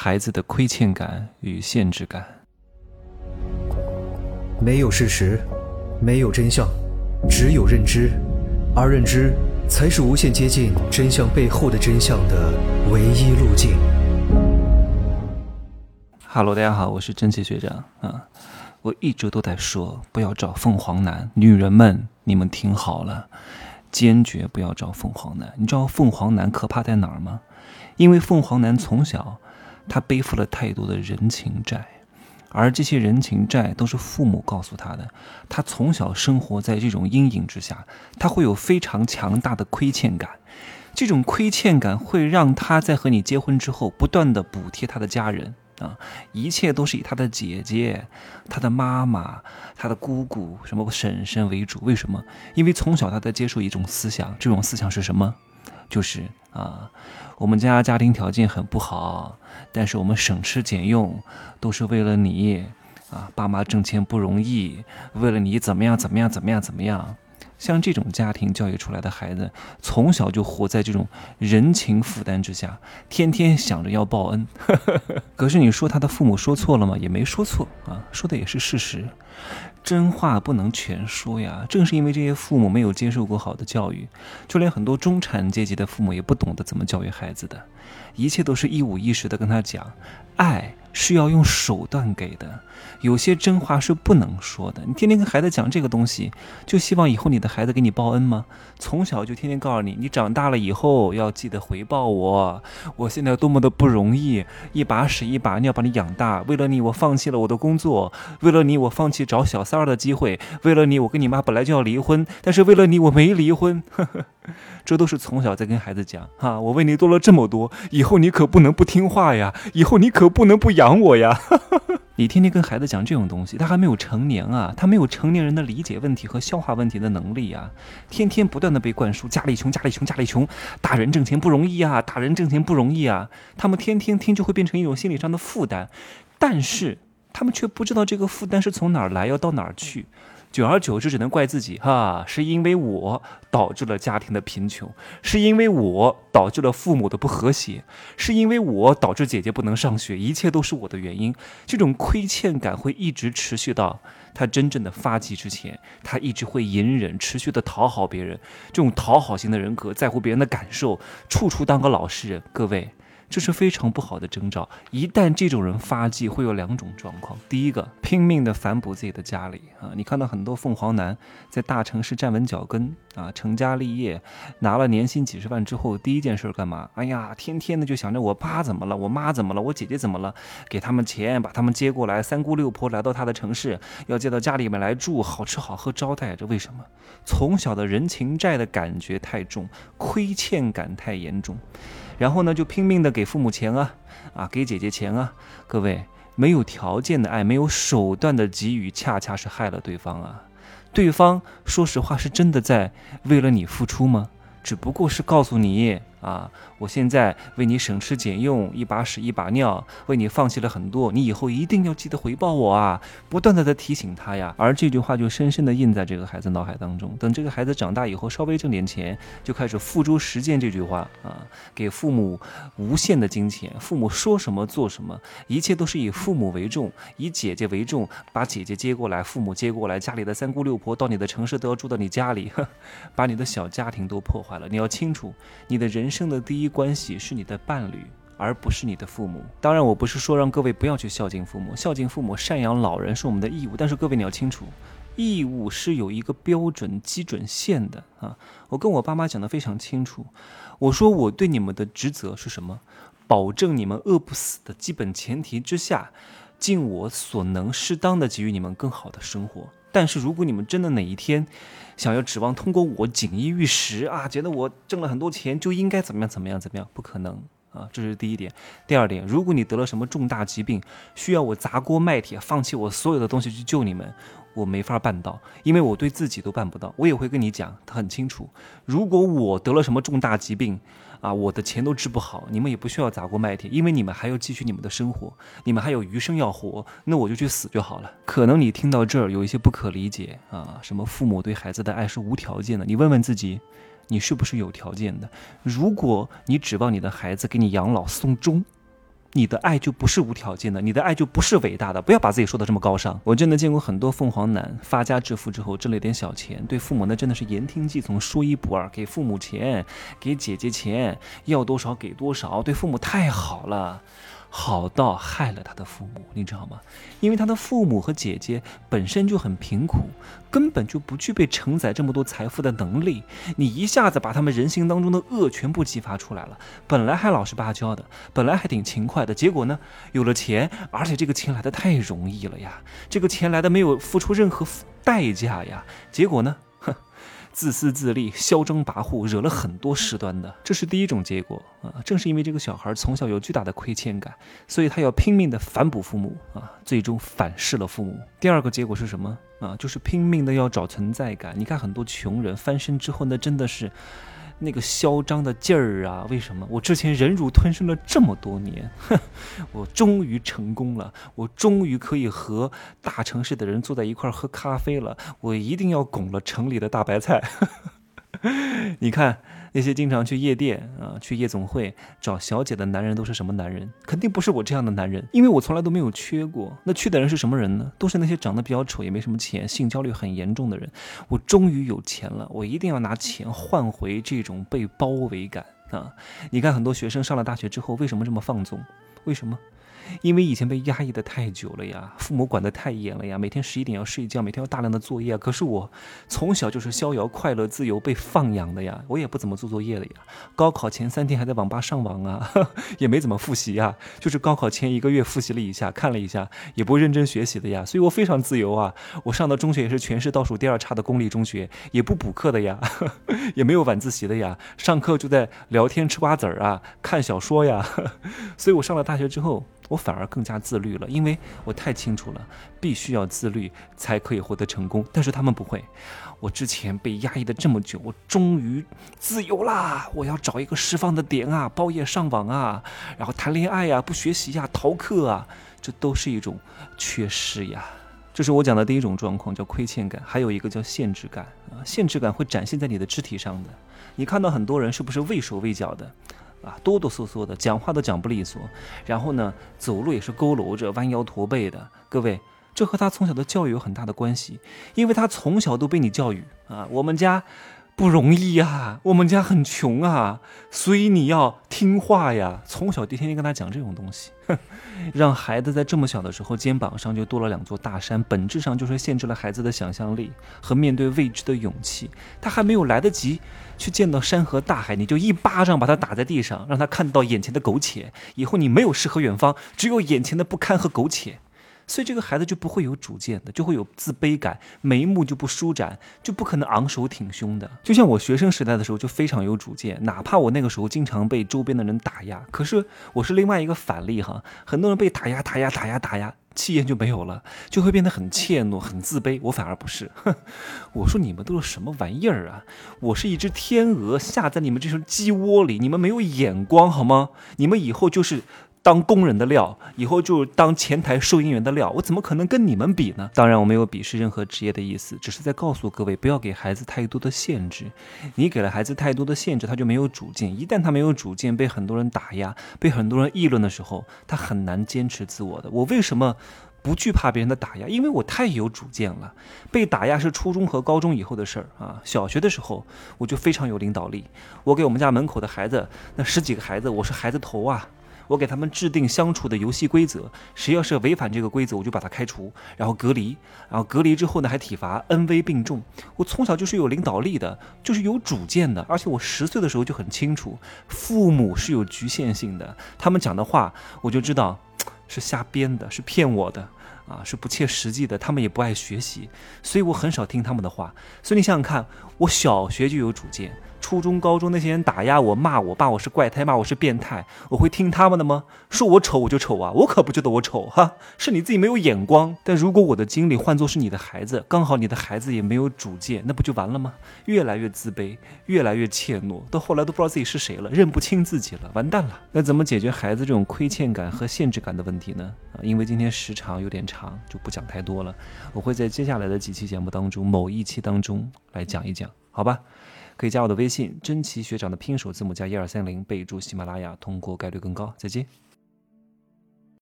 孩子的亏欠感与限制感。没有事实，没有真相，只有认知，而认知才是无限接近真相背后的真相的唯一路径。Hello，大家好，我是真奇学长啊。我一直都在说，不要找凤凰男，女人们，你们听好了，坚决不要找凤凰男。你知道凤凰男可怕在哪儿吗？因为凤凰男从小他背负了太多的人情债。而这些人情债都是父母告诉他的，他从小生活在这种阴影之下，他会有非常强大的亏欠感，这种亏欠感会让他在和你结婚之后不断的补贴他的家人啊，一切都是以他的姐姐、他的妈妈、他的姑姑、什么婶婶为主。为什么？因为从小他在接受一种思想，这种思想是什么？就是啊，我们家家庭条件很不好，但是我们省吃俭用，都是为了你啊！爸妈挣钱不容易，为了你怎么样怎么样怎么样怎么样？像这种家庭教育出来的孩子，从小就活在这种人情负担之下，天天想着要报恩。可是你说他的父母说错了吗？也没说错啊，说的也是事实。真话不能全说呀！正是因为这些父母没有接受过好的教育，就连很多中产阶级的父母也不懂得怎么教育孩子的，一切都是一五一十的跟他讲，爱。是要用手段给的，有些真话是不能说的。你天天跟孩子讲这个东西，就希望以后你的孩子给你报恩吗？从小就天天告诉你，你长大了以后要记得回报我。我现在多么的不容易，一把屎一把尿把你养大。为了你，我放弃了我的工作；为了你，我放弃找小三儿的机会；为了你，我跟你妈本来就要离婚，但是为了你，我没离婚。这都是从小在跟孩子讲哈，我为你做了这么多，以后你可不能不听话呀，以后你可不能不养我呀。你天天跟孩子讲这种东西，他还没有成年啊，他没有成年人的理解问题和消化问题的能力啊，天天不断的被灌输家里穷，家里穷，家里穷，打人挣钱不容易啊，打人挣钱不容易啊，他们天天听就会变成一种心理上的负担，但是他们却不知道这个负担是从哪儿来，要到哪儿去。久而久之，只能怪自己哈，是因为我导致了家庭的贫穷，是因为我导致了父母的不和谐，是因为我导致姐姐不能上学，一切都是我的原因。这种亏欠感会一直持续到他真正的发迹之前，他一直会隐忍，持续的讨好别人。这种讨好型的人格，在乎别人的感受，处处当个老实人。各位。这是非常不好的征兆。一旦这种人发迹，会有两种状况：第一个，拼命的反哺自己的家里啊，你看到很多凤凰男在大城市站稳脚跟啊，成家立业，拿了年薪几十万之后，第一件事干嘛？哎呀，天天的就想着我爸怎么了，我妈怎么了，我姐姐怎么了，给他们钱，把他们接过来，三姑六婆来到他的城市，要接到家里面来住，好吃好喝招待。这为什么？从小的人情债的感觉太重，亏欠感太严重。然后呢，就拼命的给父母钱啊，啊，给姐姐钱啊。各位，没有条件的爱，没有手段的给予，恰恰是害了对方啊。对方说实话，是真的在为了你付出吗？只不过是告诉你。啊！我现在为你省吃俭用，一把屎一把尿，为你放弃了很多，你以后一定要记得回报我啊！不断的在提醒他呀，而这句话就深深的印在这个孩子脑海当中。等这个孩子长大以后，稍微挣点钱，就开始付诸实践这句话啊，给父母无限的金钱，父母说什么做什么，一切都是以父母为重，以姐姐为重，把姐姐接过来，父母接过来，家里的三姑六婆到你的城市都要住到你家里，把你的小家庭都破坏了。你要清楚，你的人。人生的第一关系是你的伴侣，而不是你的父母。当然，我不是说让各位不要去孝敬父母，孝敬父母、赡养老人是我们的义务。但是各位你要清楚，义务是有一个标准基准线的啊！我跟我爸妈讲的非常清楚，我说我对你们的职责是什么？保证你们饿不死的基本前提之下，尽我所能，适当的给予你们更好的生活。但是如果你们真的哪一天，想要指望通过我锦衣玉食啊，觉得我挣了很多钱就应该怎么样怎么样怎么样？不可能啊！这是第一点。第二点，如果你得了什么重大疾病，需要我砸锅卖铁，放弃我所有的东西去救你们，我没法办到，因为我对自己都办不到。我也会跟你讲，他很清楚，如果我得了什么重大疾病。啊，我的钱都治不好，你们也不需要砸锅卖铁，因为你们还要继续你们的生活，你们还有余生要活，那我就去死就好了。可能你听到这儿有一些不可理解啊，什么父母对孩子的爱是无条件的？你问问自己，你是不是有条件的？如果你指望你的孩子给你养老送终，你的爱就不是无条件的，你的爱就不是伟大的。不要把自己说的这么高尚。我真的见过很多凤凰男发家致富之后挣了点小钱，对父母那真的是言听计从，说一不二，给父母钱，给姐姐钱，要多少给多少，对父母太好了。好到害了他的父母，你知道吗？因为他的父母和姐姐本身就很贫苦，根本就不具备承载这么多财富的能力。你一下子把他们人性当中的恶全部激发出来了。本来还老实巴交的，本来还挺勤快的，结果呢，有了钱，而且这个钱来的太容易了呀，这个钱来的没有付出任何代价呀，结果呢？自私自利、嚣张跋扈，惹了很多事端的，这是第一种结果啊！正是因为这个小孩从小有巨大的亏欠感，所以他要拼命的反哺父母啊，最终反噬了父母。第二个结果是什么啊？就是拼命的要找存在感。你看很多穷人翻身之后，那真的是。那个嚣张的劲儿啊！为什么我之前忍辱吞声了这么多年，哼，我终于成功了，我终于可以和大城市的人坐在一块儿喝咖啡了，我一定要拱了城里的大白菜。你看。那些经常去夜店啊、去夜总会找小姐的男人都是什么男人？肯定不是我这样的男人，因为我从来都没有缺过。那去的人是什么人呢？都是那些长得比较丑、也没什么钱、性焦虑很严重的人。我终于有钱了，我一定要拿钱换回这种被包围感啊！你看，很多学生上了大学之后为什么这么放纵？为什么？因为以前被压抑的太久了呀，父母管得太严了呀，每天十一点要睡觉，每天要大量的作业。可是我从小就是逍遥快乐、自由被放养的呀，我也不怎么做作业的呀。高考前三天还在网吧上网啊，也没怎么复习呀，就是高考前一个月复习了一下，看了一下，也不认真学习的呀。所以我非常自由啊。我上的中学也是全市倒数第二差的公立中学，也不补课的呀，也没有晚自习的呀，上课就在聊天、吃瓜子儿啊，看小说呀。所以我上了大学之后。我反而更加自律了，因为我太清楚了，必须要自律才可以获得成功。但是他们不会，我之前被压抑的这么久，我终于自由啦！我要找一个释放的点啊，包夜上网啊，然后谈恋爱呀，不学习呀，逃课啊，这都是一种缺失呀。这是我讲的第一种状况，叫亏欠感。还有一个叫限制感啊，限制感会展现在你的肢体上的。你看到很多人是不是畏手畏脚的？啊，哆哆嗦嗦的，讲话都讲不利索，然后呢，走路也是佝偻着、弯腰驼背的。各位，这和他从小的教育有很大的关系，因为他从小都被你教育啊，我们家不容易呀，我们家很穷啊，所以你要听话呀。从小就天天跟他讲这种东西，让孩子在这么小的时候肩膀上就多了两座大山，本质上就是限制了孩子的想象力和面对未知的勇气。他还没有来得及。去见到山河大海，你就一巴掌把他打在地上，让他看到眼前的苟且。以后你没有诗和远方，只有眼前的不堪和苟且。所以这个孩子就不会有主见的，就会有自卑感，眉目就不舒展，就不可能昂首挺胸的。就像我学生时代的时候就非常有主见，哪怕我那个时候经常被周边的人打压，可是我是另外一个反例哈。很多人被打压、打压、打压、打压。气焰就没有了，就会变得很怯懦、很自卑。我反而不是，我说你们都是什么玩意儿啊？我是一只天鹅下在你们这双鸡窝里，你们没有眼光好吗？你们以后就是当工人的料，以后就当前台收银员的料，我怎么可能跟你们比呢？当然，我没有鄙视任何职业的意思，只是在告诉各位，不要给孩子太多的限制。你给了孩子太多的限制，他就没有主见。一旦他没有主见，被很多人打压，被很多人议论的时候，他很难坚持自我的。我为什么？不惧怕别人的打压，因为我太有主见了。被打压是初中和高中以后的事儿啊。小学的时候我就非常有领导力。我给我们家门口的孩子，那十几个孩子，我是孩子头啊。我给他们制定相处的游戏规则，谁要是违反这个规则，我就把他开除，然后隔离，然后隔离之后呢还体罚，恩威并重。我从小就是有领导力的，就是有主见的，而且我十岁的时候就很清楚，父母是有局限性的，他们讲的话我就知道。是瞎编的，是骗我的，啊，是不切实际的。他们也不爱学习，所以我很少听他们的话。所以你想想看，我小学就有主见。初中、高中那些人打压我、骂我、骂我是怪胎、骂我是变态，我会听他们的吗？说我丑我就丑啊，我可不觉得我丑哈，是你自己没有眼光。但如果我的经历换作是你的孩子，刚好你的孩子也没有主见，那不就完了吗？越来越自卑，越来越怯懦，到后来都不知道自己是谁了，认不清自己了，完蛋了。那怎么解决孩子这种亏欠感和限制感的问题呢？啊，因为今天时长有点长，就不讲太多了。我会在接下来的几期节目当中，某一期当中来讲一讲，好吧？可以加我的微信，真奇学长的拼手字母加一二三零，备注喜马拉雅，通过概率更高。再见。